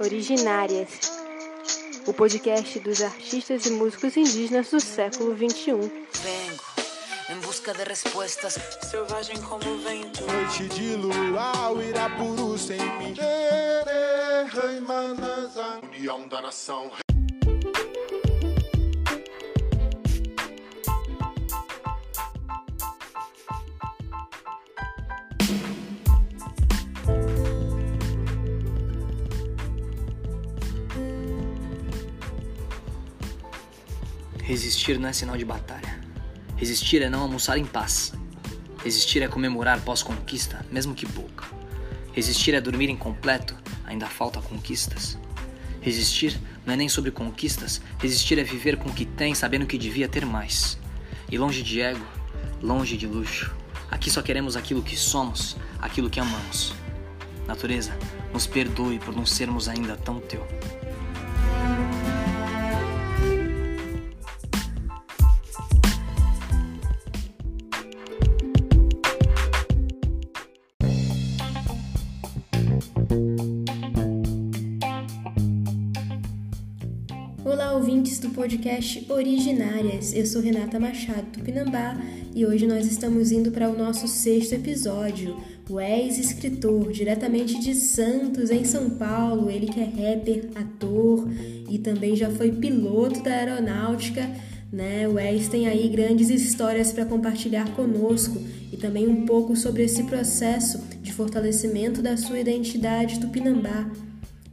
Originárias, o podcast dos artistas e músicos indígenas do século XXI. Vengo em busca de respostas. Selvagem como o vento. Noite de luau, Irapuru sem mim. União da nação. Resistir não é sinal de batalha. Resistir é não almoçar em paz. Resistir é comemorar pós-conquista, mesmo que pouca. Resistir é dormir incompleto, ainda falta conquistas. Resistir não é nem sobre conquistas, resistir é viver com o que tem, sabendo que devia ter mais. E longe de ego, longe de luxo. Aqui só queremos aquilo que somos, aquilo que amamos. Natureza, nos perdoe por não sermos ainda tão teu. Olá, ouvintes do podcast Originárias. Eu sou Renata Machado Tupinambá e hoje nós estamos indo para o nosso sexto episódio. O ex-escritor, diretamente de Santos, em São Paulo, ele que é rapper, ator e também já foi piloto da aeronáutica. Né? O Wes tem aí grandes histórias para compartilhar conosco e também um pouco sobre esse processo de fortalecimento da sua identidade tupinambá.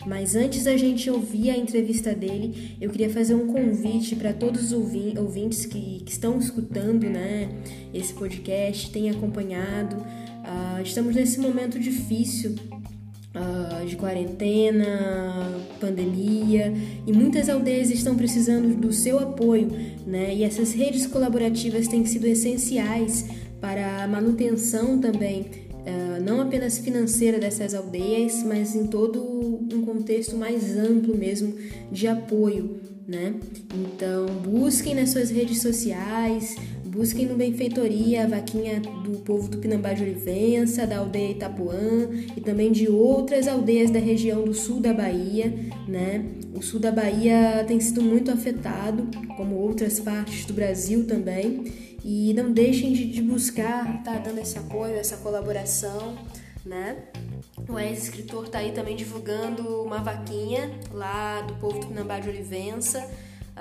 Mas antes da gente ouvir a entrevista dele, eu queria fazer um convite para todos os ouvintes que, que, estão escutando né, esse podcast, têm acompanhado. Uh, estamos nesse momento difícil uh, de quarentena, pandemia, e muitas aldeias estão precisando do seu apoio, né? E essas redes colaborativas têm sido essenciais para a manutenção também não apenas financeira dessas aldeias, mas em todo um contexto mais amplo mesmo de apoio, né? Então busquem nas suas redes sociais, busquem no Benfeitoria a vaquinha do povo do Pinambá de Olivença, da aldeia Itapuã e também de outras aldeias da região do sul da Bahia, né? O sul da Bahia tem sido muito afetado, como outras partes do Brasil também. E não deixem de, de buscar tá dando esse apoio, essa colaboração, né? O ex-escritor está aí também divulgando uma vaquinha lá do povo do Pinambá de Olivença.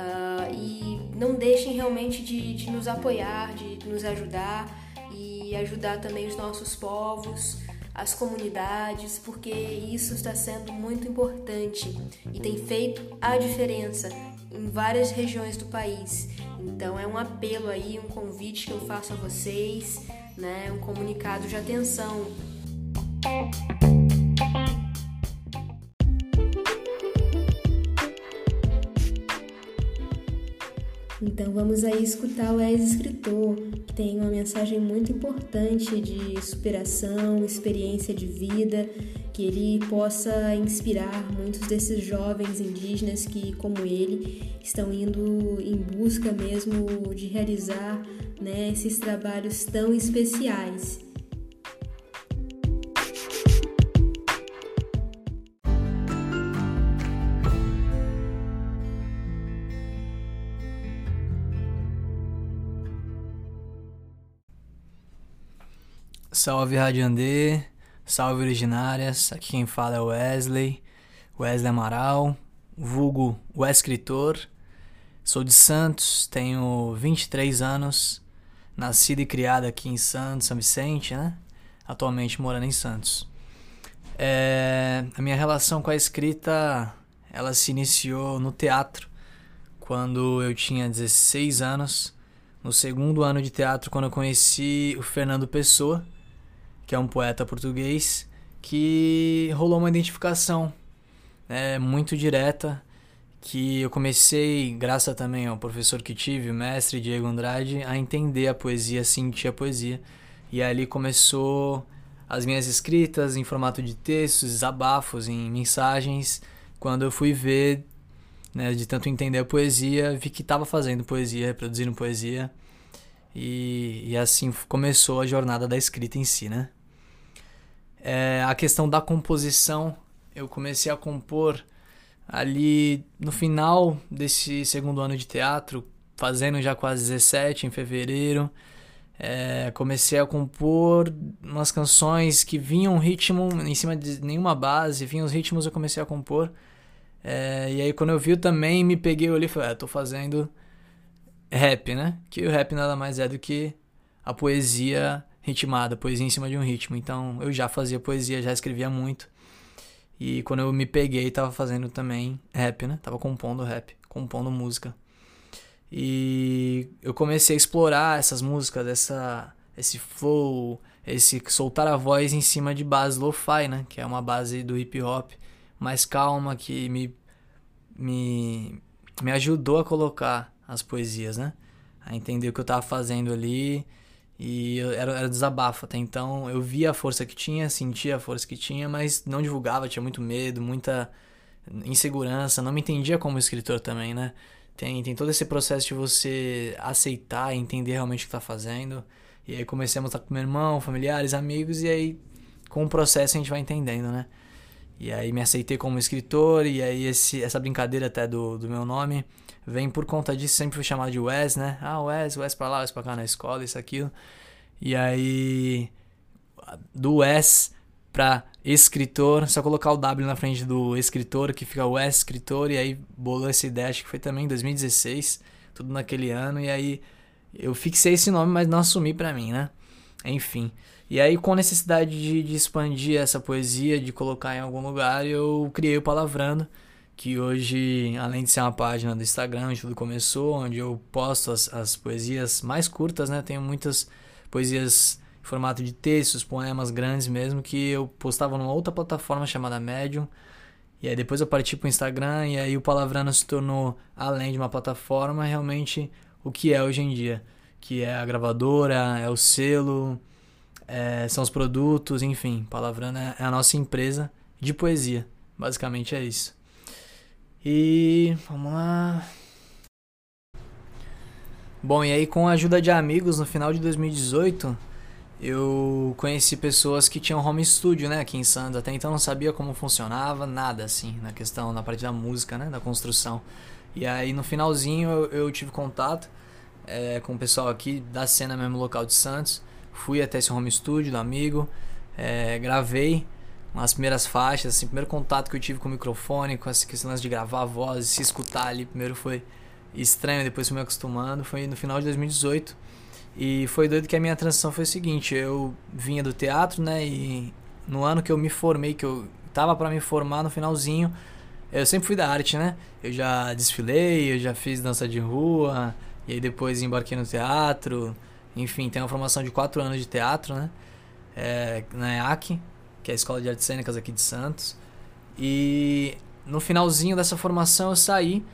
Uh, e não deixem realmente de, de nos apoiar, de nos ajudar e ajudar também os nossos povos, as comunidades, porque isso está sendo muito importante e tem feito a diferença em várias regiões do país. Então é um apelo aí, um convite que eu faço a vocês, né, um comunicado de atenção. Então vamos aí escutar o ex-escritor, que tem uma mensagem muito importante de superação, experiência de vida, que ele possa inspirar muitos desses jovens indígenas que, como ele, estão indo em busca mesmo de realizar né, esses trabalhos tão especiais. Salve Rádio Andê, salve originárias, aqui quem fala é Wesley, Wesley Amaral, vulgo o escritor, sou de Santos, tenho 23 anos, nascido e criado aqui em Santos, São Vicente, né? Atualmente morando em Santos. É, a minha relação com a escrita, ela se iniciou no teatro, quando eu tinha 16 anos, no segundo ano de teatro, quando eu conheci o Fernando Pessoa, que é um poeta português, que rolou uma identificação né, muito direta, que eu comecei, graças também ao professor que tive, o mestre Diego Andrade, a entender a poesia, sentir a poesia. E ali começou as minhas escritas em formato de textos, desabafos, em mensagens. Quando eu fui ver, né, de tanto entender a poesia, vi que estava fazendo poesia, reproduzindo poesia. E, e assim começou a jornada da escrita em si, né? É, a questão da composição eu comecei a compor ali no final desse segundo ano de teatro, fazendo já quase 17 em fevereiro. É, comecei a compor umas canções que vinham ritmo em cima de nenhuma base, vinham os ritmos eu comecei a compor. É, e aí quando eu vi também me peguei ali e falei, ah, tô fazendo rap, né? Que o rap nada mais é do que a poesia ritmada, poesia em cima de um ritmo. Então eu já fazia poesia, já escrevia muito. E quando eu me peguei, tava fazendo também rap, né? Tava compondo rap, compondo música. E eu comecei a explorar essas músicas, essa, esse flow, esse soltar a voz em cima de base lo-fi, né? Que é uma base do hip hop mais calma que me, me, me ajudou a colocar as poesias, né? A entender o que eu tava fazendo ali e era, era desabafo até então. Eu via a força que tinha, sentia a força que tinha, mas não divulgava, tinha muito medo, muita insegurança, não me entendia como escritor também, né? Tem, tem todo esse processo de você aceitar entender realmente o que tá fazendo. E aí comecei a mostrar com meu irmão, familiares, amigos, e aí com o processo a gente vai entendendo, né? E aí me aceitei como escritor, e aí esse, essa brincadeira até do, do meu nome vem por conta disso, sempre fui chamado de Wes, né? Ah, Wes, Wes pra lá, Wes pra cá na escola, isso, aquilo. E aí, do Wes pra escritor, só colocar o W na frente do escritor, que fica Wes escritor, e aí bolou essa ideia, acho que foi também em 2016, tudo naquele ano, e aí eu fixei esse nome, mas não assumi pra mim, né? Enfim. E aí, com a necessidade de, de expandir essa poesia, de colocar em algum lugar, eu criei o Palavrando, que hoje, além de ser uma página do Instagram, onde tudo começou, onde eu posto as, as poesias mais curtas, né? Tenho muitas poesias em formato de textos, poemas grandes mesmo, que eu postava numa outra plataforma chamada Medium. E aí depois eu parti pro Instagram e aí o Palavrano se tornou, além de uma plataforma, realmente o que é hoje em dia. Que é a gravadora, é o selo, é, são os produtos, enfim. Palavrano é, é a nossa empresa de poesia. Basicamente é isso. E vamos lá. Bom, e aí com a ajuda de amigos no final de 2018, eu conheci pessoas que tinham home studio, né, aqui em Santos. Até então não sabia como funcionava, nada assim, na questão, na parte da música, né, da construção. E aí no finalzinho eu, eu tive contato é, com o pessoal aqui da cena mesmo local de Santos. Fui até esse home studio do amigo, é, gravei umas primeiras faixas, assim, primeiro contato que eu tive com o microfone, com essa questão de gravar a voz, se escutar ali, primeiro foi estranho, depois fui me acostumando, foi no final de 2018. E foi doido que a minha transição foi o seguinte, eu vinha do teatro, né, e no ano que eu me formei, que eu tava para me formar no finalzinho, eu sempre fui da arte, né? Eu já desfilei, eu já fiz dança de rua, e aí depois embarquei no teatro. Enfim, tenho uma formação de quatro anos de teatro, né? É, na EAC, que é a Escola de Artes Cênicas aqui de Santos. E no finalzinho dessa formação eu saí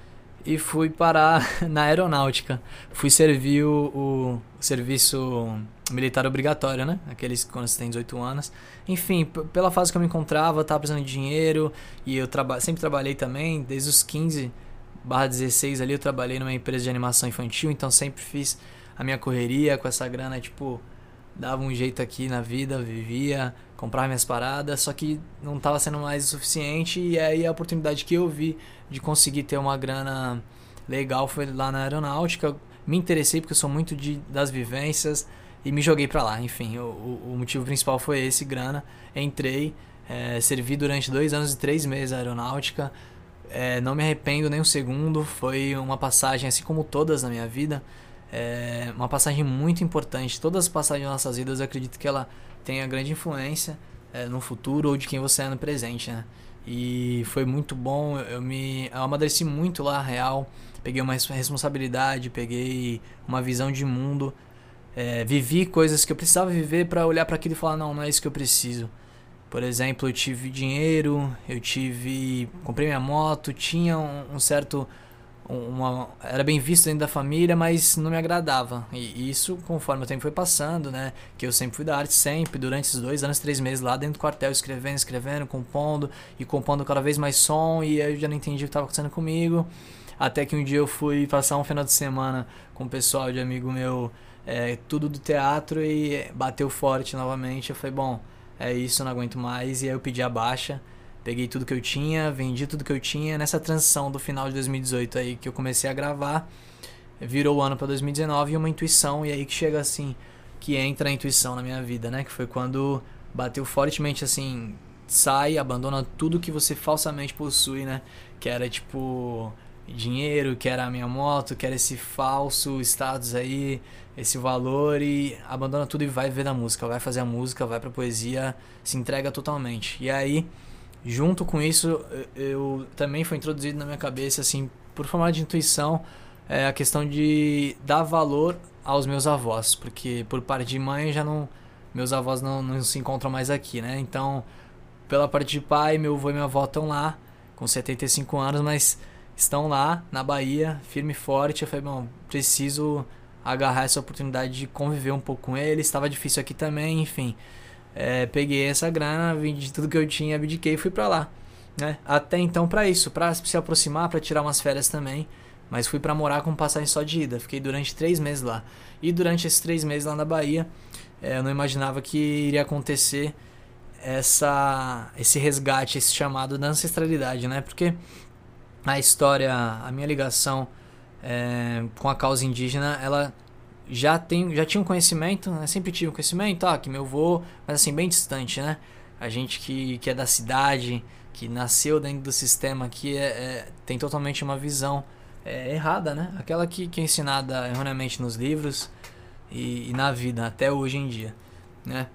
e fui parar na aeronáutica. Fui servir o, o serviço militar obrigatório, né? Aqueles quando você tem 18 anos. Enfim, pela fase que eu me encontrava, tava precisando de dinheiro e eu traba sempre trabalhei também, desde os 15 barra 16 ali eu trabalhei numa empresa de animação infantil, então sempre fiz a minha correria com essa grana, tipo, dava um jeito aqui na vida, vivia, comprava minhas paradas, só que não estava sendo mais o suficiente e aí a oportunidade que eu vi de conseguir ter uma grana legal foi lá na aeronáutica. Me interessei porque eu sou muito de, das vivências e me joguei para lá. Enfim, o, o, motivo principal foi esse, grana. Entrei, é, servi durante dois anos e três meses a aeronáutica. É, não me arrependo nem um segundo. Foi uma passagem, assim como todas na minha vida, é uma passagem muito importante. Todas as passagens das nossas vidas, eu acredito que ela tenha grande influência é, no futuro ou de quem você é no presente, né? E foi muito bom, eu me eu amadureci muito lá, real. Peguei uma responsabilidade, peguei uma visão de mundo. É, vivi coisas que eu precisava viver para olhar para aquilo e falar: não, não é isso que eu preciso. Por exemplo, eu tive dinheiro, eu tive. comprei minha moto, tinha um, um certo uma, era bem visto dentro da família, mas não me agradava. E isso, conforme o tempo foi passando, né? Que eu sempre fui da arte, sempre, durante esses dois anos, três meses lá dentro do quartel, escrevendo, escrevendo, compondo, e compondo cada vez mais som, e eu já não entendi o que estava acontecendo comigo. Até que um dia eu fui passar um final de semana com o pessoal de amigo meu, é, tudo do teatro, e bateu forte novamente. Eu falei, bom, é isso, não aguento mais. E aí eu pedi a baixa Peguei tudo que eu tinha, vendi tudo que eu tinha. Nessa transição do final de 2018 aí que eu comecei a gravar, virou o ano para 2019 e uma intuição. E aí que chega assim, que entra a intuição na minha vida, né? Que foi quando bateu fortemente assim, sai, abandona tudo que você falsamente possui, né? Que era tipo dinheiro, que era a minha moto, que era esse falso status aí, esse valor e abandona tudo e vai ver a música, vai fazer a música, vai pra poesia, se entrega totalmente. E aí junto com isso, eu também foi introduzido na minha cabeça, assim, por forma de intuição, é a questão de dar valor aos meus avós, porque por parte de mãe já não meus avós não, não se encontram mais aqui, né? Então, pela parte de pai, meu avô e minha avó estão lá, com 75 anos, mas estão lá na Bahia, firme e forte. Eu falei, bom, preciso agarrar essa oportunidade de conviver um pouco com eles. Estava difícil aqui também, enfim é, peguei essa grana, vendi tudo que eu tinha, abdiquei e fui para lá. Né? Até então para isso, para se aproximar, para tirar umas férias também. Mas fui para morar com passagem só de ida. Fiquei durante três meses lá. E durante esses três meses lá na Bahia, é, eu não imaginava que iria acontecer essa, esse resgate, esse chamado da ancestralidade, né? Porque a história, a minha ligação é, com a causa indígena, ela já tenho, já tinha um conhecimento, né? sempre tive um conhecimento, que meu avô, mas assim, bem distante, né? A gente que, que é da cidade, que nasceu dentro do sistema aqui, é, é tem totalmente uma visão é, errada, né? Aquela que, que é ensinada erroneamente nos livros e, e, na vida, até hoje em dia, né?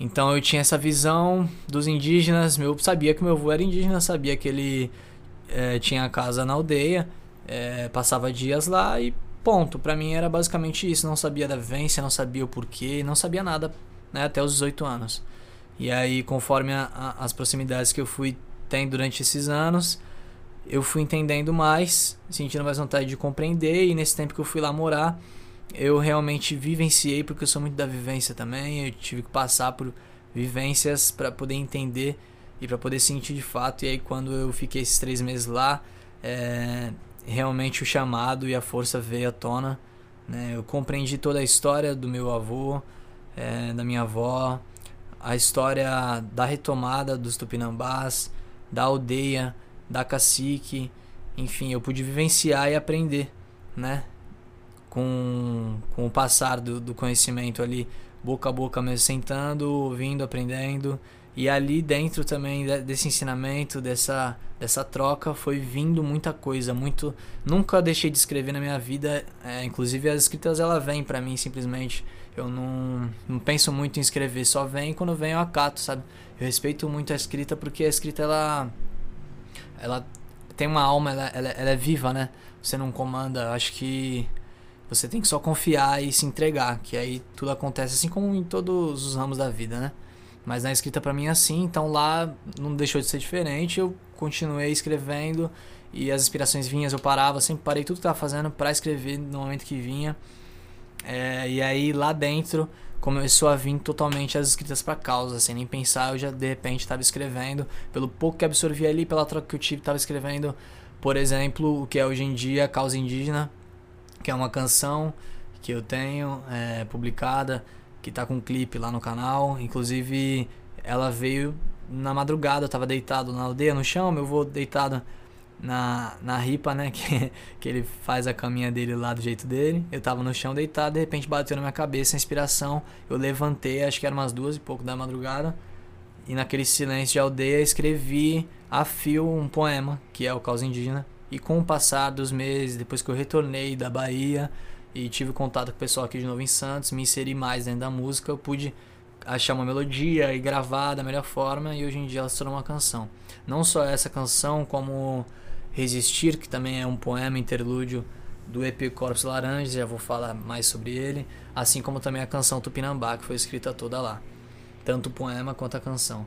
Então eu tinha essa visão dos indígenas, eu sabia que meu avô era indígena, sabia que ele é, tinha casa na aldeia, é, passava dias lá e Ponto. Para mim era basicamente isso. Não sabia da vivência, não sabia o porquê, não sabia nada né, até os 18 anos. E aí, conforme a, a, as proximidades que eu fui tendo durante esses anos, eu fui entendendo mais, sentindo mais vontade de compreender. E nesse tempo que eu fui lá morar, eu realmente vivenciei, porque eu sou muito da vivência também. Eu tive que passar por vivências para poder entender e para poder sentir de fato. E aí, quando eu fiquei esses três meses lá, é, realmente o chamado e a força veio à tona. Né? Eu compreendi toda a história do meu avô, é, da minha avó, a história da retomada dos tupinambás, da aldeia, da cacique, enfim, eu pude vivenciar e aprender, né? Com, com o passar do, do conhecimento ali, boca a boca mesmo, sentando, ouvindo, aprendendo e ali dentro também desse ensinamento, dessa, dessa troca, foi vindo muita coisa, muito. Nunca deixei de escrever na minha vida, é, inclusive as escritas ela vem para mim simplesmente. Eu não, não penso muito em escrever, só vem quando vem eu acato, sabe? Eu respeito muito a escrita porque a escrita ela ela tem uma alma, ela, ela, ela é viva, né? Você não comanda, acho que você tem que só confiar e se entregar, que aí tudo acontece assim como em todos os ramos da vida, né? Mas na escrita para mim é assim, então lá não deixou de ser diferente. Eu continuei escrevendo e as inspirações vinham, eu parava, sempre parei tudo que estava fazendo para escrever no momento que vinha. É, e aí lá dentro começou a vir totalmente as escritas para causa, sem nem pensar, eu já de repente estava escrevendo, pelo pouco que absorvi ali, pela troca que eu tive, estava escrevendo, por exemplo, o que é hoje em dia Causa Indígena, que é uma canção que eu tenho é, publicada que tá com um clipe lá no canal. Inclusive, ela veio na madrugada, eu tava deitado na aldeia, no chão, meu avô deitado na, na ripa, né? Que, que ele faz a caminha dele lá do jeito dele. Eu tava no chão deitado, de repente bateu na minha cabeça a inspiração. Eu levantei, acho que era umas duas e pouco da madrugada. E naquele silêncio de aldeia escrevi a fio um poema, que é o Causa Indígena. E com o passar dos meses, depois que eu retornei da Bahia, e tive contato com o pessoal aqui de novo em Santos, me inseri mais dentro da música, eu pude achar uma melodia e gravar da melhor forma e hoje em dia ela se tornou uma canção. Não só essa canção, como Resistir, que também é um poema interlúdio do EP Corpos Laranjas, já vou falar mais sobre ele, assim como também a canção Tupinambá, que foi escrita toda lá. Tanto o poema quanto a canção.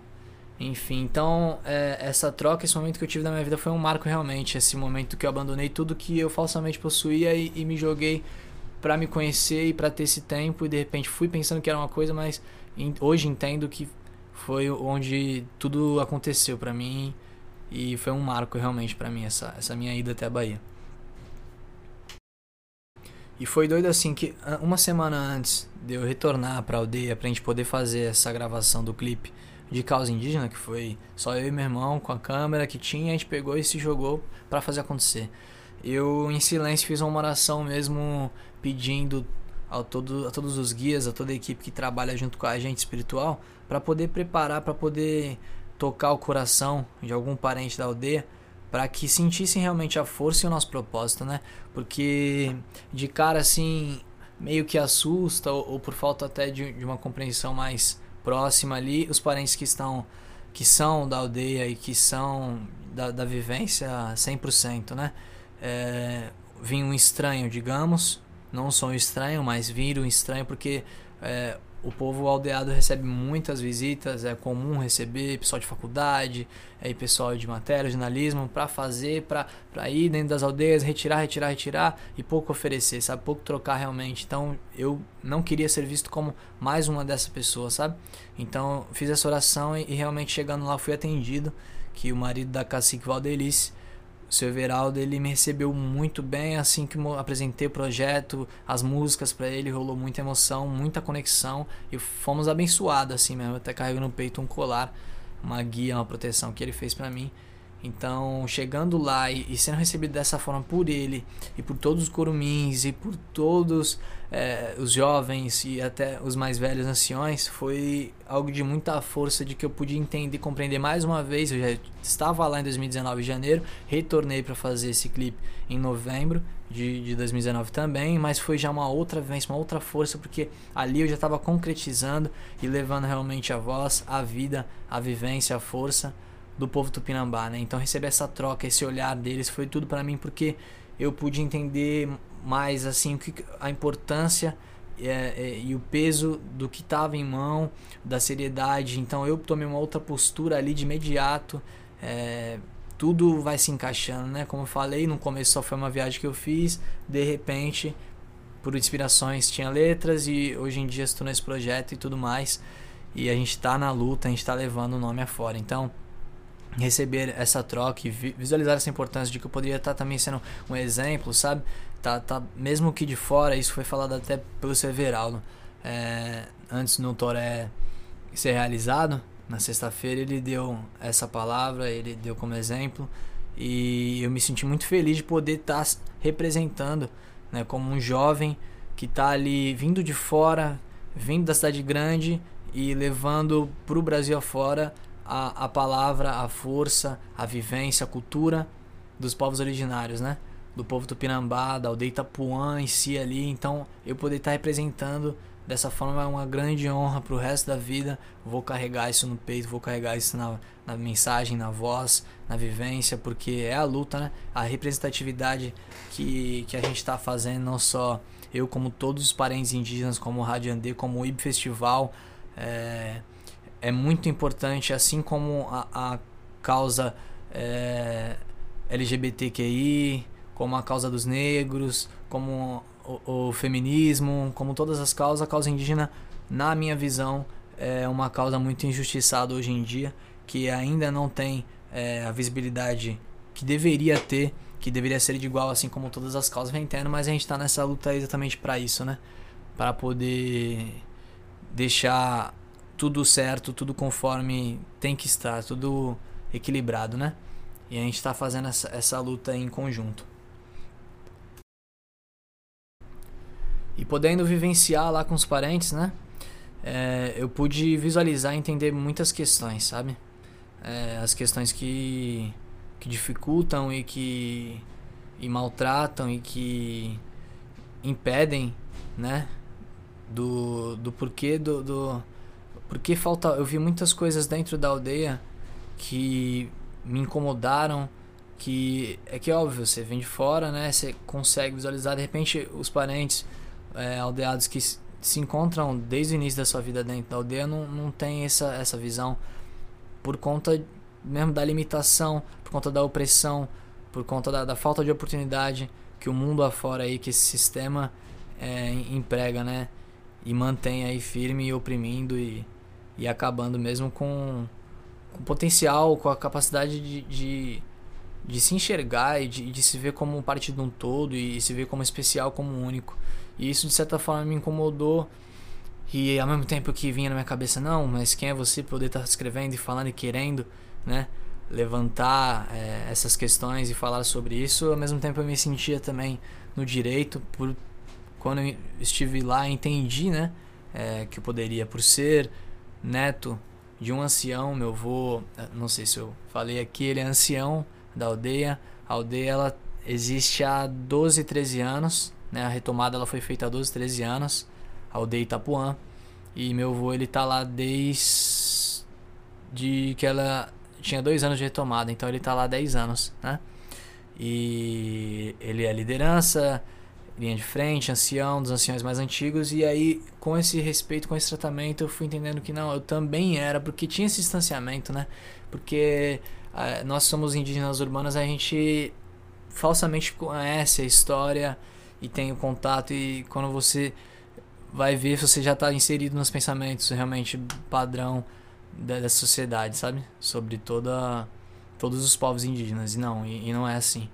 Enfim, então é, essa troca, esse momento que eu tive na minha vida foi um marco realmente. Esse momento que eu abandonei tudo que eu falsamente possuía e, e me joguei para me conhecer e para ter esse tempo e de repente fui pensando que era uma coisa, mas hoje entendo que foi onde tudo aconteceu para mim e foi um marco realmente para mim essa essa minha ida até a Bahia. E foi doido assim que uma semana antes de eu retornar para aldeia pra gente poder fazer essa gravação do clipe de causa indígena, que foi só eu e meu irmão com a câmera que tinha, a gente pegou e se jogou para fazer acontecer. Eu, em silêncio, fiz uma oração mesmo pedindo a, todo, a todos os guias, a toda a equipe que trabalha junto com a gente espiritual, para poder preparar, para poder tocar o coração de algum parente da aldeia, para que sentissem realmente a força e o nosso propósito, né? Porque de cara assim, meio que assusta, ou, ou por falta até de, de uma compreensão mais próxima ali, os parentes que estão que são da aldeia e que são da, da vivência 100%, né? É, vinha um estranho, digamos, não um estranho, mas vir um estranho porque é, o povo aldeado recebe muitas visitas, é comum receber pessoal de faculdade, aí pessoal de matéria, jornalismo, para fazer, para ir dentro das aldeias, retirar, retirar, retirar e pouco oferecer, sabe? Pouco trocar realmente. Então eu não queria ser visto como mais uma dessas pessoas, sabe? Então fiz essa oração e, e realmente chegando lá fui atendido, que o marido da cacique Valdelice o seu Everaldo ele me recebeu muito bem assim que apresentei o projeto, as músicas para ele, rolou muita emoção, muita conexão e fomos abençoados assim mesmo, até carrego no peito um colar, uma guia, uma proteção que ele fez para mim. Então, chegando lá e, e, sendo recebido dessa forma por ele e por todos os corumins e por todos é, os jovens e até os mais velhos anciões, foi algo de muita força de que eu pude entender, compreender mais uma vez. Eu já estava lá em 2019, em janeiro, retornei para fazer esse clipe em novembro de, de 2019 também, mas foi já uma outra vivência, uma outra força, porque ali eu já estava concretizando e levando realmente a voz, a vida, a vivência, a força do povo tupinambá, né? Então receber essa troca, esse olhar deles foi tudo para mim porque eu pude entender mais assim a importância é, é, e o peso do que estava em mão, da seriedade. Então eu tomei uma outra postura ali de imediato. É, tudo vai se encaixando, né? Como eu falei, no começo só foi uma viagem que eu fiz, de repente, por inspirações, tinha letras e hoje em dia estou nesse projeto e tudo mais. E a gente está na luta, a gente está levando o nome afora. Então, receber essa troca e visualizar essa importância de que eu poderia estar também sendo um exemplo, sabe? Tá, tá, mesmo que de fora, isso foi falado até pelo Severaldo. É, antes no Toré ser realizado, na sexta-feira ele deu essa palavra, ele deu como exemplo e eu me senti muito feliz de poder estar tá representando, né, como um jovem que está ali vindo de fora, vindo da cidade grande e levando para o Brasil afora a, a palavra, a força, a vivência, a cultura dos povos originários, né? Do povo tupinambá, da aldeia Itapuã em si ali. Então, eu poder estar representando dessa forma é uma grande honra para o resto da vida. Vou carregar isso no peito, vou carregar isso na, na mensagem, na voz, na vivência, porque é a luta, né? A representatividade que, que a gente está fazendo, não só eu, como todos os parentes indígenas, como o Rádio Andê, como o IB Festival. É, é muito importante, assim como a, a causa é, LGBTQI, como a causa dos negros, como o, o, feminismo, como todas as causas, a causa indígena, na minha visão, é uma causa muito injustiçada hoje em dia, que ainda não tem é, a visibilidade que deveria ter, que deveria ser de igual, assim como todas as causas tendo, mas a gente está nessa luta exatamente para isso, né? Para poder deixar tudo certo, tudo conforme tem que estar, tudo equilibrado, né? E a gente está fazendo essa, essa luta em conjunto. E podendo vivenciar lá com os parentes, né? É, eu pude visualizar e entender muitas questões, sabe? É, as questões que, que dificultam e que e maltratam e que impedem, né? Do, do porquê do, do porque falta, eu vi muitas coisas dentro da aldeia que me incomodaram, que é que óbvio, você vem de fora, né? Você consegue visualizar de repente os parentes é, aldeados que se encontram desde o início da sua vida dentro da aldeia não, não tem essa, essa visão por conta mesmo da limitação, por conta da opressão, por conta da, da falta de oportunidade que o mundo afora aí, que esse sistema é, emprega, né? E mantém aí firme e oprimindo e e acabando mesmo com, com potencial, com a capacidade de, de, de se enxergar e de, de, se ver como parte de um todo e se ver como especial, como único. E isso de certa forma me incomodou E ao mesmo tempo que vinha na minha cabeça, não, mas quem é você poder estar tá escrevendo e falando e querendo, né? Levantar é, essas questões e falar sobre isso. Ao mesmo tempo eu me sentia também no direito, por quando eu estive lá entendi, né? É, que eu poderia, por ser neto de um ancião, meu avô, não sei se eu falei aqui, ele é ancião da aldeia. A aldeia ela existe há 12, 13 anos, né? A retomada ela foi feita há 12, 13 anos aldeia Itapuã. E meu avô, ele tá lá desde que ela tinha dois anos de retomada, então ele tá lá 10 anos, né? E ele é liderança, linha de frente, ancião, dos anciões mais antigos, e aí com esse respeito, com esse tratamento, eu fui entendendo que não, eu também era, porque tinha esse distanciamento, né? Porque uh, nós somos indígenas urbanas, a gente falsamente conhece a história e tem o contato, e quando você vai ver você já está inserido nos pensamentos realmente padrão da, da, sociedade, sabe? Sobre toda todos os povos indígenas. E não, e, e não é assim.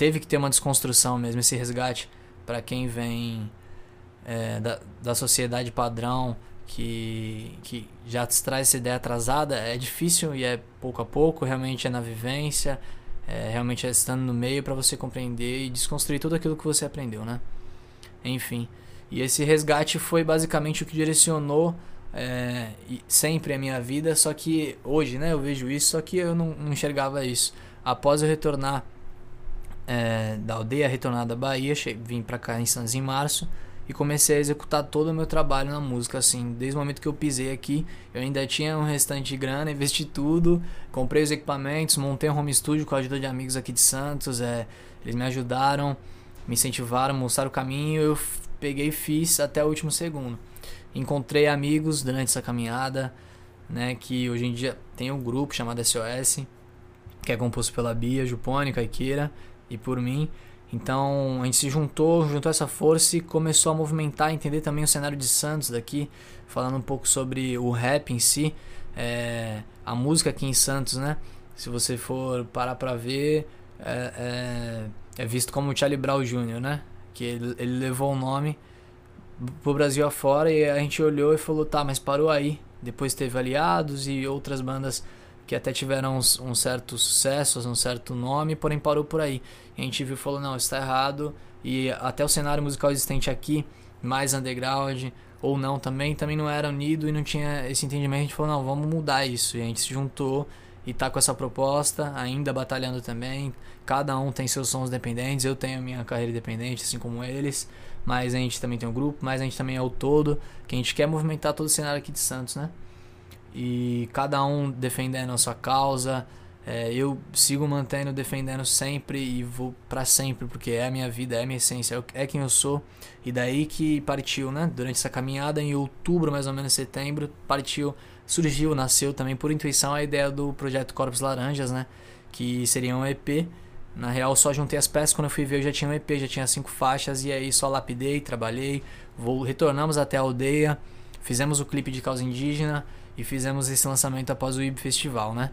Teve que ter uma desconstrução mesmo, esse resgate para quem vem é, da, da sociedade padrão que, que já traz essa ideia atrasada. É difícil e é pouco a pouco, realmente é na vivência, é, realmente é estando no meio para você compreender e desconstruir tudo aquilo que você aprendeu, né? Enfim. E esse resgate foi basicamente o que direcionou é, sempre a minha vida, só que hoje né, eu vejo isso, só que eu não, não enxergava isso. Após eu retornar é, da aldeia, retornar da Bahia, vim para cá em Santos em março e comecei a executar todo o meu trabalho na música, assim, desde o momento que eu pisei aqui, eu ainda tinha um restante de grana, investi tudo, comprei os equipamentos, montei um home studio com a ajuda de amigos aqui de Santos, é, eles me ajudaram, me incentivaram, mostraram o caminho, eu peguei e fiz até o último segundo. Encontrei amigos durante essa caminhada, né, que hoje em dia tem um grupo chamado SOS, que é composto pela Bia, Jupone, Caiqueira e por mim. Então a gente se juntou, juntou essa força e começou a movimentar, entender também o cenário de Santos daqui, falando um pouco sobre o rap em si, é, a música aqui em Santos, né? Se você for parar pra ver, é, é, é visto como Charlie Brown Jr., né? que ele, ele levou o nome pro Brasil afora e a gente olhou e falou, tá, mas parou aí. Depois teve Aliados e outras bandas que até tiveram um, um certo sucesso, um certo nome, porém parou por aí. A gente viu e falou, não, está errado. E até o cenário musical existente aqui, mais underground ou não também, também não era unido e não tinha esse entendimento. A gente falou, não, vamos mudar isso. E a gente se juntou e tá com essa proposta, ainda batalhando também. Cada um tem seus sons dependentes, eu tenho minha carreira independente, assim como eles, mas a gente também tem um grupo, mas a gente também é o todo, que a gente quer movimentar todo o cenário aqui de Santos, né? E cada um defendendo a sua causa, é, eu sigo mantendo, defendendo sempre e vou para sempre, porque é a minha vida, é a minha essência, é quem eu sou. E daí que partiu, né? Durante essa caminhada, em outubro, mais ou menos setembro, partiu surgiu, nasceu também por intuição a ideia do projeto Corpos Laranjas, né? Que seria um EP. Na real, só juntei as peças. Quando eu fui ver, eu já tinha um EP, já tinha cinco faixas. E aí só lapidei, trabalhei. Vou, retornamos até a aldeia. Fizemos o clipe de causa indígena. E fizemos esse lançamento após o IB Festival, né?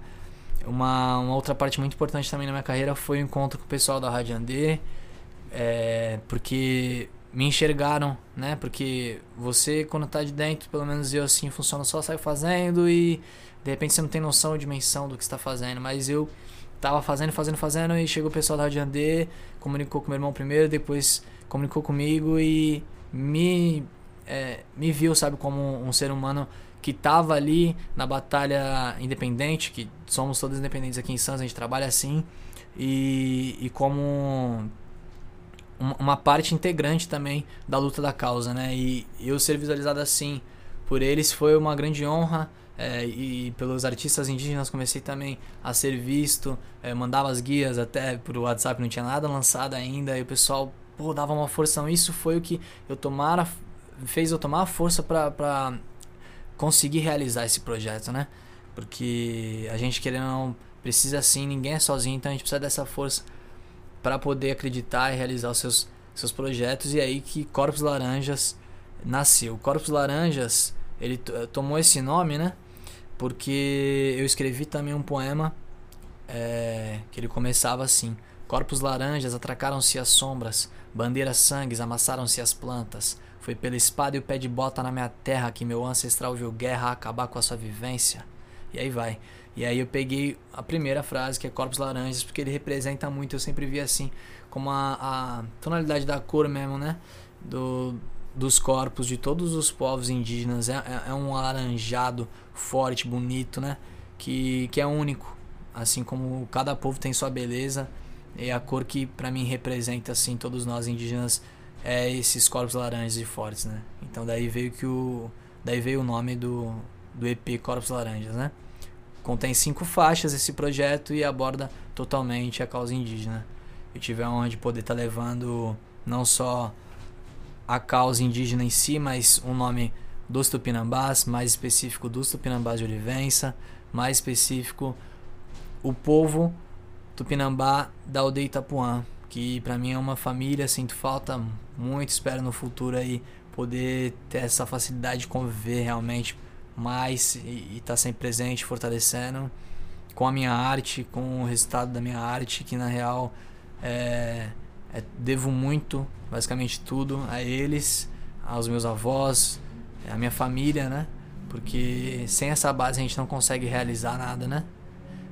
Uma, uma outra parte muito importante também na minha carreira foi o encontro com o pessoal da Rádio Andê. É, porque me enxergaram, né? Porque você, quando tá de dentro, pelo menos eu assim, funciona só, sai fazendo e de repente você não tem noção ou dimensão do que está fazendo. Mas eu tava fazendo, fazendo, fazendo e chegou o pessoal da Rádio Andê, comunicou com meu irmão primeiro, depois comunicou comigo e me, é, me viu, sabe, como um ser humano que tava ali na batalha independente, que somos todos independentes aqui em Santos, a gente trabalha assim, e, e como uma parte integrante também da luta da causa, né? E eu ser visualizado assim por eles foi uma grande honra. É, e pelos artistas indígenas comecei também a ser visto, é, mandava as guias até pro WhatsApp, não tinha nada lançado ainda, e o pessoal pô, dava uma força. Então, isso foi o que eu tomara, fez eu tomar a força para conseguir realizar esse projeto, né? Porque a gente querendo não precisa assim, ninguém é sozinho, então a gente precisa dessa força para poder acreditar e realizar os seus, seus projetos. E aí que Corpos Laranjas nasceu. Corpos Laranjas, ele tomou esse nome, né? Porque eu escrevi também um poema é, que ele começava assim: Corpos laranjas atracaram-se as sombras, bandeiras sangues amassaram-se as plantas. Foi pela espada e o pé de bota na minha terra que meu ancestral viu guerra acabar com a sua vivência. E aí vai. E aí eu peguei a primeira frase, que é Corpos Laranjas, porque ele representa muito, eu sempre vi assim, como a, a tonalidade da cor mesmo, né? Do, dos corpos de todos os povos indígenas. É, é, é um alaranjado forte, bonito, né? Que, que é único. Assim como cada povo tem sua beleza. E a cor que para mim representa, assim, todos nós indígenas é esses corpos laranjas e fortes, né? Então daí veio que o. Daí veio o nome do, do EP Corpos Laranjas, né? Contém cinco faixas esse projeto e aborda totalmente a causa indígena. Eu tive a honra de poder estar tá levando não só a causa indígena em si, mas um nome dos Tupinambás, mais específico dos Tupinambás de Olivença, mais específico o povo Tupinambá da aldeia Itapuã, que para mim é uma família, sinto falta muito, espero no futuro aí poder ter essa facilidade de conviver realmente mais e estar tá sempre presente, fortalecendo com a minha arte, com o resultado da minha arte, que na real é, é, devo muito, basicamente tudo, a eles, aos meus avós, à minha família, né? Porque sem essa base a gente não consegue realizar nada, né?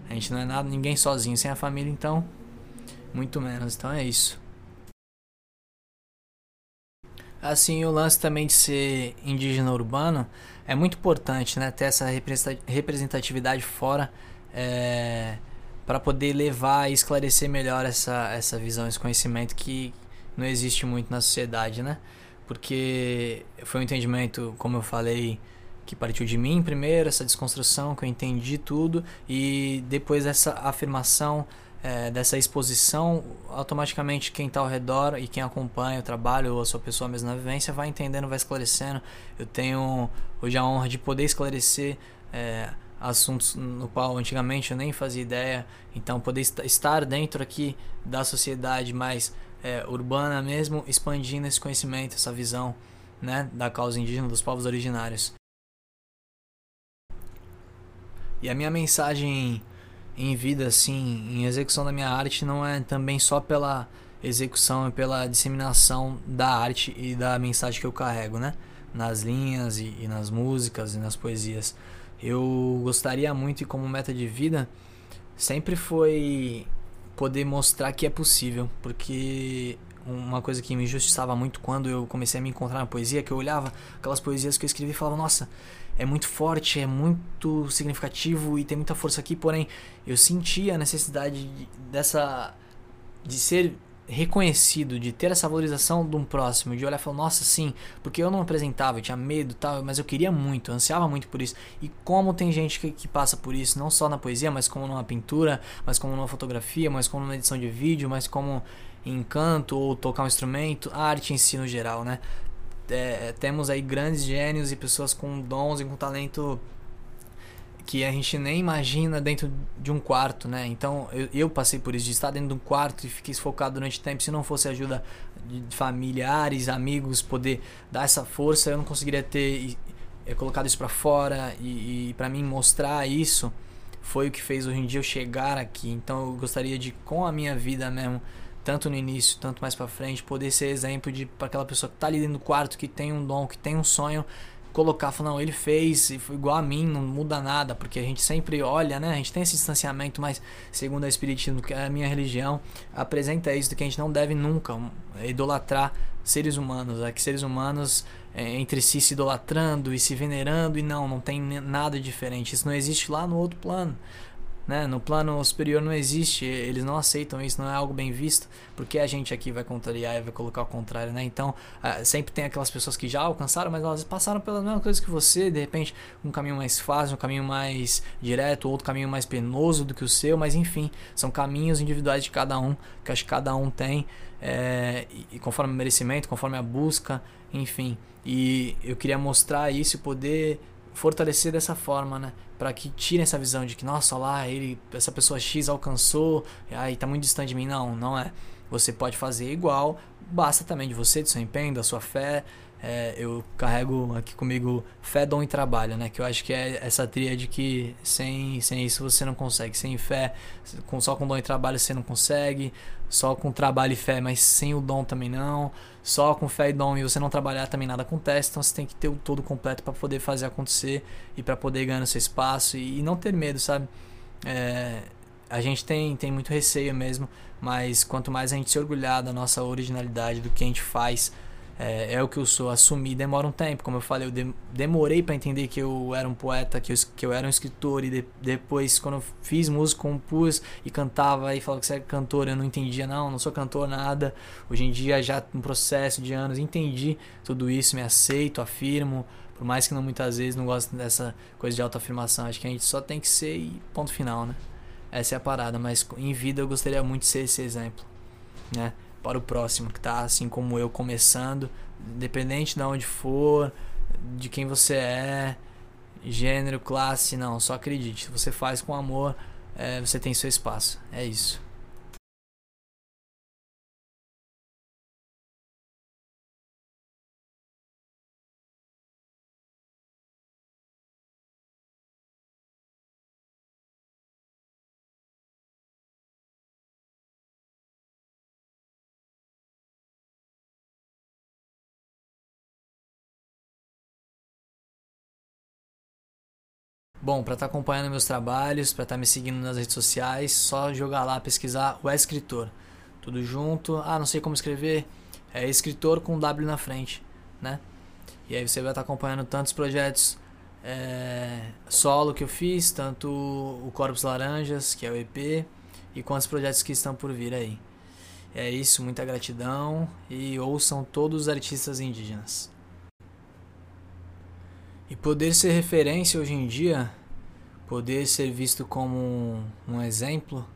A gente não é nada, ninguém sozinho, sem a família, então, muito menos. Então é isso. Assim, o lance também de ser indígena urbano é muito importante, né? Ter essa representatividade fora é, para poder levar e esclarecer melhor essa, essa visão, esse conhecimento que não existe muito na sociedade, né? Porque foi um entendimento, como eu falei, que partiu de mim primeiro, essa desconstrução, que eu entendi tudo, e depois essa afirmação é, dessa exposição, automaticamente quem está ao redor e quem acompanha o trabalho ou a sua pessoa mesmo na vivência vai entendendo, vai esclarecendo. Eu tenho hoje a honra de poder esclarecer é, assuntos no qual antigamente eu nem fazia ideia. Então, poder estar dentro aqui da sociedade mais é, urbana mesmo, expandindo esse conhecimento, essa visão né, da causa indígena dos povos originários. E a minha mensagem em vida, assim, em execução da minha arte, não é também só pela execução e pela disseminação da arte e da mensagem que eu carrego, né? Nas linhas e, e nas músicas e nas poesias. Eu gostaria muito e como meta de vida sempre foi poder mostrar que é possível, porque uma coisa que me injustiçava muito quando eu comecei a me encontrar na poesia, que eu olhava aquelas poesias que eu escrevi e falava, nossa, é muito forte, é muito significativo e tem muita força aqui, porém eu sentia a necessidade de, dessa de ser reconhecido, de ter essa valorização de um próximo, de olhar e falar, nossa, sim, porque eu não apresentava, eu tinha medo tal, mas eu queria muito, ansiava muito por isso. E como tem gente que, que passa por isso, não só na poesia, mas como numa pintura, mas como numa fotografia, mas como numa edição de vídeo, mas como em canto ou tocar um instrumento, a arte em si no geral, né? é, temos aí grandes gênios e pessoas com dons e com talento que a gente nem imagina dentro de um quarto, né? Então eu, eu, passei por isso, de estar dentro de um quarto e fiquei focado durante tempo. Se não fosse ajuda de familiares, amigos, poder dar essa força, eu não conseguiria ter é, colocado isso para fora e, e para mim mostrar isso foi o que fez hoje em dia eu chegar aqui. Então eu gostaria de, com a minha vida mesmo, tanto no início, tanto mais para frente, poder ser exemplo de para aquela pessoa que tá ali dentro do quarto, que tem um dom, que tem um sonho, colocar, falar, não, ele fez foi igual a mim, não muda nada, porque a gente sempre olha, né? A gente tem esse distanciamento, mas segundo a espiritismo, que é a minha religião, apresenta isso que a gente não deve nunca idolatrar seres humanos, é que seres humanos é, entre si se idolatrando e se venerando e não, não tem nada diferente. Isso não existe lá no outro plano. Né? No plano superior não existe, eles não aceitam isso, não é algo bem visto, porque a gente aqui vai contrariar e vai colocar o contrário, né? Então, uh, sempre tem aquelas pessoas que já alcançaram, mas elas passaram pelas mesmas coisas que você, de repente, um caminho mais fácil, um caminho mais direto, outro caminho mais penoso do que o seu, mas enfim, são caminhos individuais de cada um, que acho que cada um tem, é, e conforme o merecimento, conforme a busca, enfim. E eu queria mostrar isso e poder fortalecer dessa forma, né? Para que tirem essa visão de que, nossa, lá, ele, essa pessoa X alcançou, aí tá muito distante de mim. Não, não é. Você pode fazer igual, basta também de você, do seu empenho, da sua fé, é, eu carrego aqui comigo fé, dom e trabalho, né? Que eu acho que é essa tríade que sem, sem isso você não consegue. Sem fé, com, só com dom e trabalho você não consegue. Só com trabalho e fé, mas sem o dom também não. Só com fé e dom e você não trabalhar também nada acontece. Então você tem que ter o todo completo para poder fazer acontecer e para poder ganhar seu espaço e, e, não ter medo, sabe? É, a gente tem, tem muito receio mesmo, mas quanto mais a gente se orgulhar da nossa originalidade, do que a gente faz, é, é, o que eu sou. Assumir demora um tempo. Como eu falei, eu de, demorei para entender que eu era um poeta, que eu, que eu era um escritor. E de, depois, quando eu fiz música, compus e cantava e falava que você é cantor, eu não entendia, não, não sou cantor, nada. Hoje em dia, já um processo de anos, entendi tudo isso, me aceito, afirmo. Por mais que não muitas vezes não gosto dessa coisa de autoafirmação. Acho que a gente só tem que ser e ponto final, né? Essa é a parada. Mas em vida eu gostaria muito de ser esse exemplo, né? Para o próximo que está assim como eu começando, independente de onde for, de quem você é, gênero, classe, não, só acredite. Se você faz com amor, é, você tem seu espaço. É isso. Bom, para estar tá acompanhando meus trabalhos, para estar tá me seguindo nas redes sociais, só jogar lá, pesquisar o escritor. Tudo junto. Ah, não sei como escrever. É escritor com W na frente, né? E aí você vai estar tá acompanhando tantos projetos é, solo que eu fiz, tanto o Corpos Laranjas, que é o EP, e quantos projetos que estão por vir aí. É isso, muita gratidão e ouçam todos os artistas indígenas. E poder ser referência hoje em dia, poder ser visto como um, exemplo,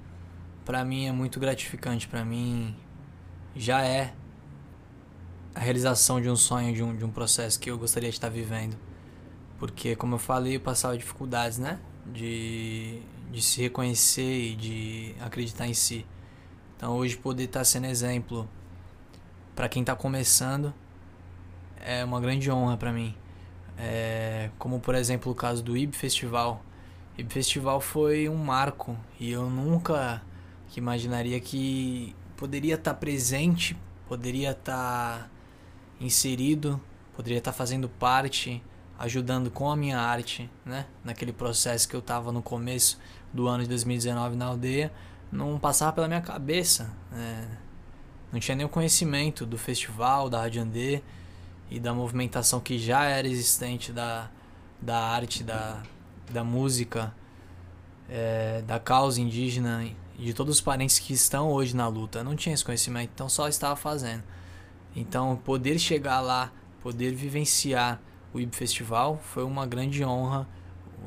para mim é muito gratificante. Para mim já é a realização de um sonho, de um, de um processo que eu gostaria de estar vivendo. Porque, como eu falei, eu passava dificuldades, né? De, de se reconhecer e de acreditar em si. Então, hoje, poder estar sendo exemplo para quem está começando é uma grande honra para mim. É, como por exemplo o caso do IB Festival. IB Festival foi um marco e eu nunca imaginaria que poderia estar presente, poderia estar inserido, poderia estar fazendo parte, ajudando com a minha arte, né? Naquele processo que eu estava no começo do ano de 2019 na aldeia, não passava pela minha cabeça. Né? Não tinha nenhum conhecimento do festival, da Rádio Andê e da movimentação que já era existente da, da arte, da, da música, é, da causa indígena e de todos os parentes que estão hoje na luta. Não tinha esse conhecimento, então só estava fazendo. Então, poder chegar lá, poder vivenciar o IB Festival foi uma grande honra,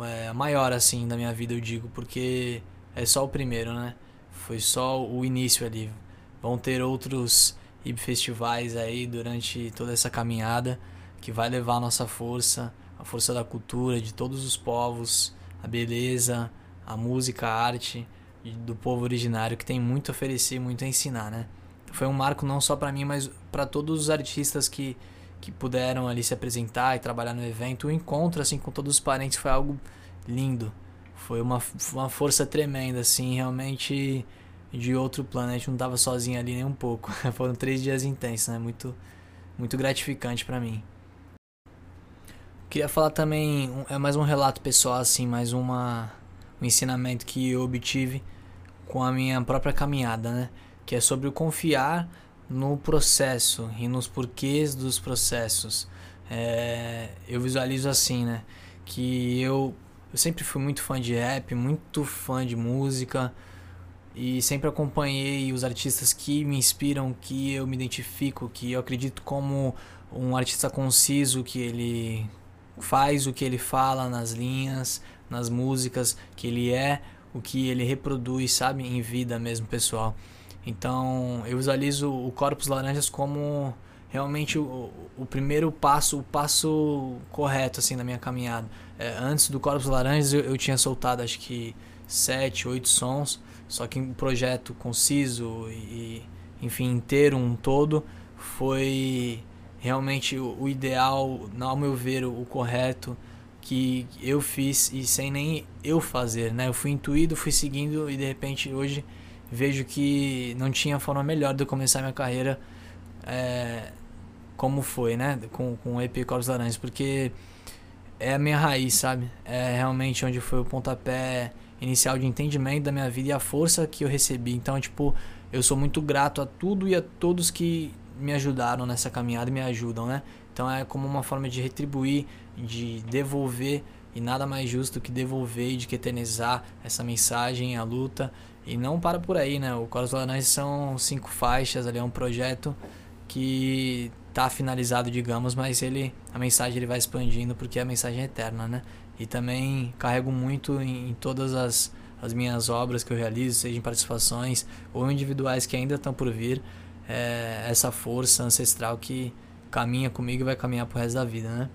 é, maior assim da minha vida, eu digo, porque é só o primeiro, né? Foi só o início ali. Vão ter outros e festivais aí durante toda essa caminhada que vai levar a nossa força, a força da cultura de todos os povos, a beleza, a música, a arte do povo originário que tem muito a oferecer, muito a ensinar, né? Foi um marco não só para mim, mas para todos os artistas que que puderam ali se apresentar e trabalhar no evento. O encontro assim com todos os parentes foi algo lindo. Foi uma, uma força tremenda assim, realmente de outro plano. A gente não tava sozinho ali nem um pouco. Foram três dias intensos, né? Muito, muito gratificante para mim. Queria falar também, é mais um relato pessoal, assim, mais uma, um ensinamento que eu obtive com a minha própria caminhada, né? Que é sobre o confiar no processo e nos porquês dos processos. É, eu visualizo assim, né? Que eu, eu sempre fui muito fã de rap, muito fã de música, e sempre acompanhei os artistas que me inspiram, que eu me identifico, que eu acredito como um artista conciso, que ele faz o que ele fala nas linhas, nas músicas, que ele é o que ele reproduz, sabe, em vida mesmo, pessoal. Então, eu visualizo o Corpus Laranjas como realmente o, o primeiro passo, o passo correto assim na minha caminhada. É, antes do Corpus Laranjas eu, eu tinha soltado acho que sete, oito sons só que um projeto conciso e, enfim, inteiro, um todo, foi realmente o, ideal, ao meu ver, o correto que eu fiz e sem nem eu fazer, né? Eu fui intuído, fui seguindo e de repente hoje vejo que não tinha forma melhor de eu começar minha carreira é, como foi, né? Com, com o EP Corpos Laranjas, porque é a minha raiz, sabe? É realmente onde foi o pontapé inicial de entendimento da minha vida e a força que eu recebi. Então, tipo, eu sou muito grato a tudo e a todos que me ajudaram nessa caminhada e me ajudam, né? Então é como uma forma de retribuir, de devolver e nada mais justo que devolver e de que eternizar essa mensagem, a luta. E não para por aí, né? O Coros Laranjas são cinco faixas, ali é um projeto que tá finalizado, digamos, mas ele a mensagem ele vai expandindo porque a mensagem é eterna, né? E também carrego muito em, em todas as, as minhas obras que eu realizo, seja em participações ou individuais que ainda estão por vir, é, essa força ancestral que caminha comigo e vai caminhar pro resto da vida, né?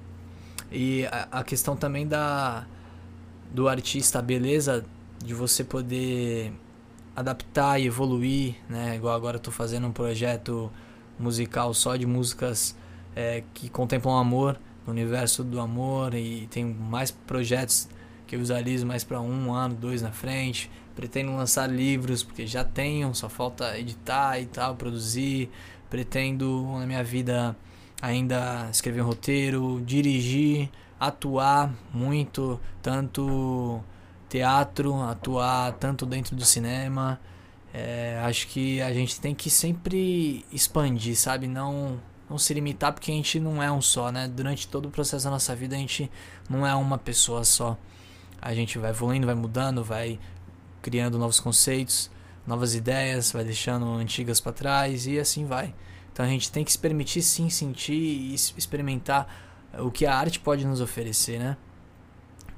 E a, a questão também da do artista, a beleza de você poder adaptar e evoluir, né? Igual agora eu tô fazendo um projeto musical só de músicas é, que contemplam amor, no universo do amor e tem mais projetos que eu visualizo mais para um ano, dois na frente. Pretendo lançar livros porque já tenho, só falta editar e tal, produzir. Pretendo na minha vida ainda escrever um roteiro, dirigir, atuar muito, tanto teatro, atuar tanto dentro do cinema. É, acho que a gente tem que sempre expandir, sabe? Não não se limitar porque a gente não é um só, né? Durante todo o processo da nossa vida a gente não é uma pessoa só. A gente vai evoluindo, vai mudando, vai criando novos conceitos, novas ideias, vai deixando antigas para trás e assim vai. Então a gente tem que se permitir sim sentir e experimentar o que a arte pode nos oferecer, né?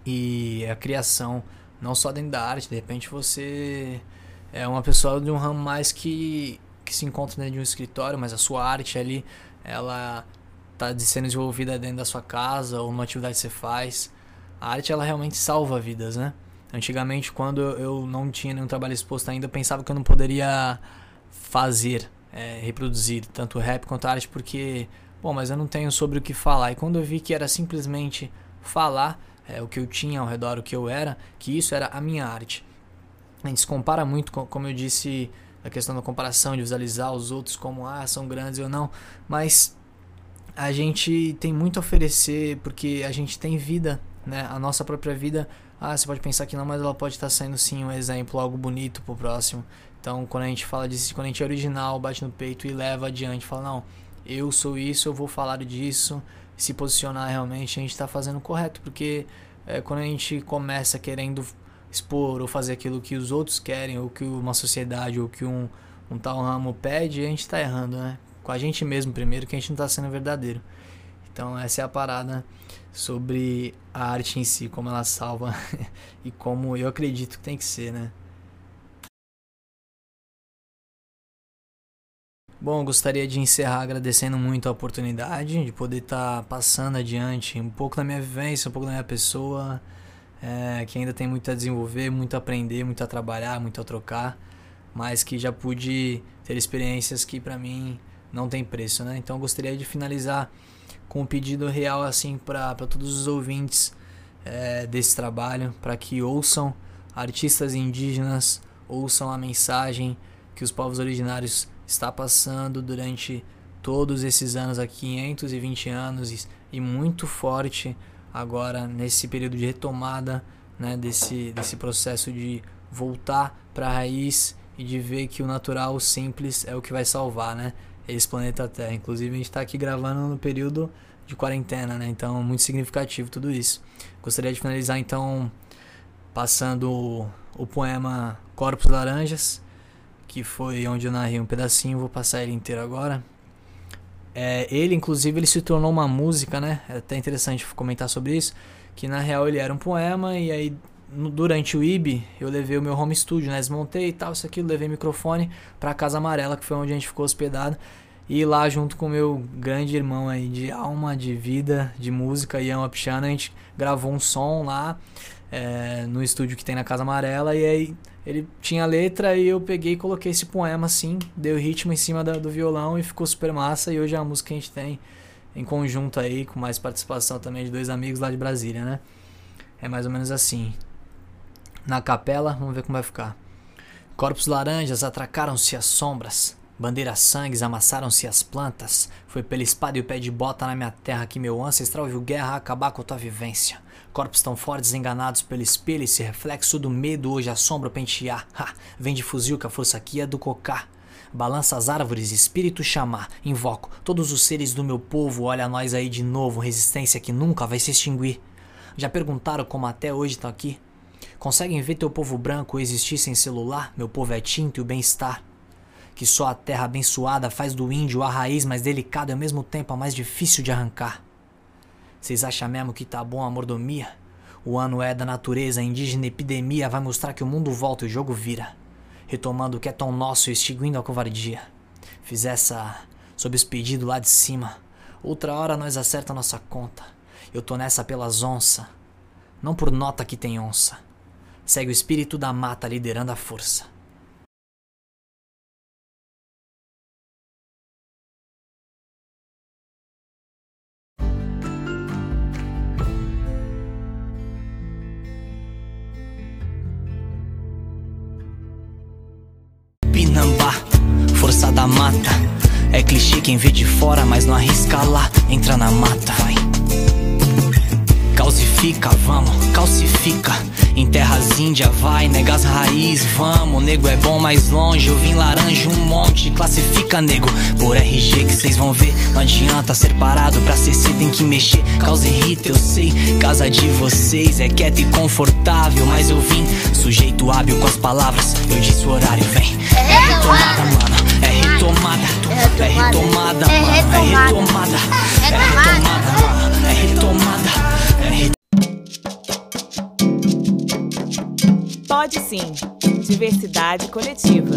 E a criação, não só dentro da arte, de repente você é uma pessoa de um ramo mais que, que se encontra dentro de um escritório, mas a sua arte ali, ela tá sendo desenvolvida dentro da sua casa ou numa atividade que você faz. A arte, ela realmente salva vidas, né? Antigamente, quando eu não tinha nenhum trabalho exposto ainda, eu pensava que eu não poderia fazer é, reproduzir tanto rap quanto arte porque, bom, mas eu não tenho sobre o que falar. E quando eu vi que era simplesmente falar é, o que eu tinha ao redor, o que eu era, que isso era a minha arte. A gente se compara muito, como eu disse, a questão da comparação, de visualizar os outros como, ah, são grandes ou não, mas a gente tem muito a oferecer porque a gente tem vida, né? A nossa própria vida, ah, você pode pensar que não, mas ela pode estar sendo sim um exemplo, algo bonito pro próximo. Então, quando a gente fala disso, quando a gente é original, bate no peito e leva adiante, fala, não, eu sou isso, eu vou falar disso, se posicionar realmente, a gente está fazendo correto, porque é, quando a gente começa querendo expor ou fazer aquilo que os outros querem, ou que uma sociedade, ou que um, um tal ramo pede, a gente está errando, né? Com a gente mesmo primeiro, que a gente não está sendo verdadeiro. Então, essa é a parada sobre a arte em si, como ela salva e como eu acredito que tem que ser, né? Bom, gostaria de encerrar agradecendo muito a oportunidade de poder estar tá passando adiante um pouco da minha vivência, um pouco da minha pessoa, é, que ainda tem muito a desenvolver, muito a aprender, muito a trabalhar, muito a trocar, mas que já pude ter experiências que para mim não tem preço, né? Então gostaria de finalizar com um pedido real assim para todos os ouvintes é, desse trabalho, para que ouçam artistas indígenas, ouçam a mensagem que os povos originários está passando durante todos esses anos aqui, 520 anos e muito forte agora nesse período de retomada, né, desse desse processo de voltar para a raiz e de ver que o natural, o simples é o que vai salvar, né, esse planeta Terra. Inclusive a gente está aqui gravando no período de quarentena, né? Então muito significativo tudo isso. Gostaria de finalizar então passando o, o poema Corpos Laranjas que foi onde eu narrei um pedacinho, vou passar ele inteiro agora. É, ele, inclusive, ele se tornou uma música, né? É até interessante comentar sobre isso, que na real ele era um poema e aí no, durante o IB eu levei o meu home studio, né? Desmontei e tal, isso aqui, levei microfone pra Casa Amarela, que foi onde a gente ficou hospedado. E lá junto com o meu grande irmão aí de alma, de vida, de música, Ian Apchana, a gente gravou um som lá é, no estúdio que tem na Casa Amarela e aí ele tinha letra e eu peguei e coloquei esse poema assim, dei o ritmo em cima da, do violão e ficou super massa. E hoje é a música que a gente tem em conjunto aí, com mais participação também de dois amigos lá de Brasília, né? É mais ou menos assim. Na capela, vamos ver como vai ficar. Corpos laranjas atracaram-se as sombras. Bandeiras sangues amassaram-se as plantas. Foi pela espada e o pé de bota na minha terra que meu ancestral viu guerra acabar com a tua vivência. Corpos tão fortes enganados pelo espelho, esse reflexo do medo hoje assombra o pentear. Ha! Vem de fuzil que a força aqui é do cocá. Balança as árvores, espírito chamar. Invoco todos os seres do meu povo, olha nós aí de novo, resistência que nunca vai se extinguir. Já perguntaram como até hoje estão aqui? Conseguem ver teu povo branco existir sem celular? Meu povo é tinto e o bem-estar. Que só a terra abençoada faz do índio a raiz mais delicada e ao mesmo tempo a mais difícil de arrancar. Vocês acham mesmo que tá bom a mordomia? O ano é da natureza, indígena epidemia vai mostrar que o mundo volta e o jogo vira. Retomando o que é tão nosso e extinguindo a covardia. Fiz essa sob os lá de cima. Outra hora nós acerta nossa conta. Eu tô nessa pelas onça. Não por nota que tem onça. Segue o espírito da mata liderando a força. Força da mata. É clichê quem vê de fora, mas não arrisca lá. Entra na mata, vai. Calcifica, vamos, calcifica. Em terras índia, vai, nega as raiz, vamos. Nego é bom mais longe, eu vim laranja um monte. Classifica, nego, por RG que vocês vão ver. Não adianta ser parado, pra CC tem que mexer. Causa irrita, eu sei. Casa de vocês é quieta e confortável, mas eu vim sujeito hábil com as palavras. Eu disse o horário, vem. É retomada, mano, é retomada. É retomada, mano, é retomada. É retomada, mano, é retomada. É retomada. Pode sim. Diversidade coletiva.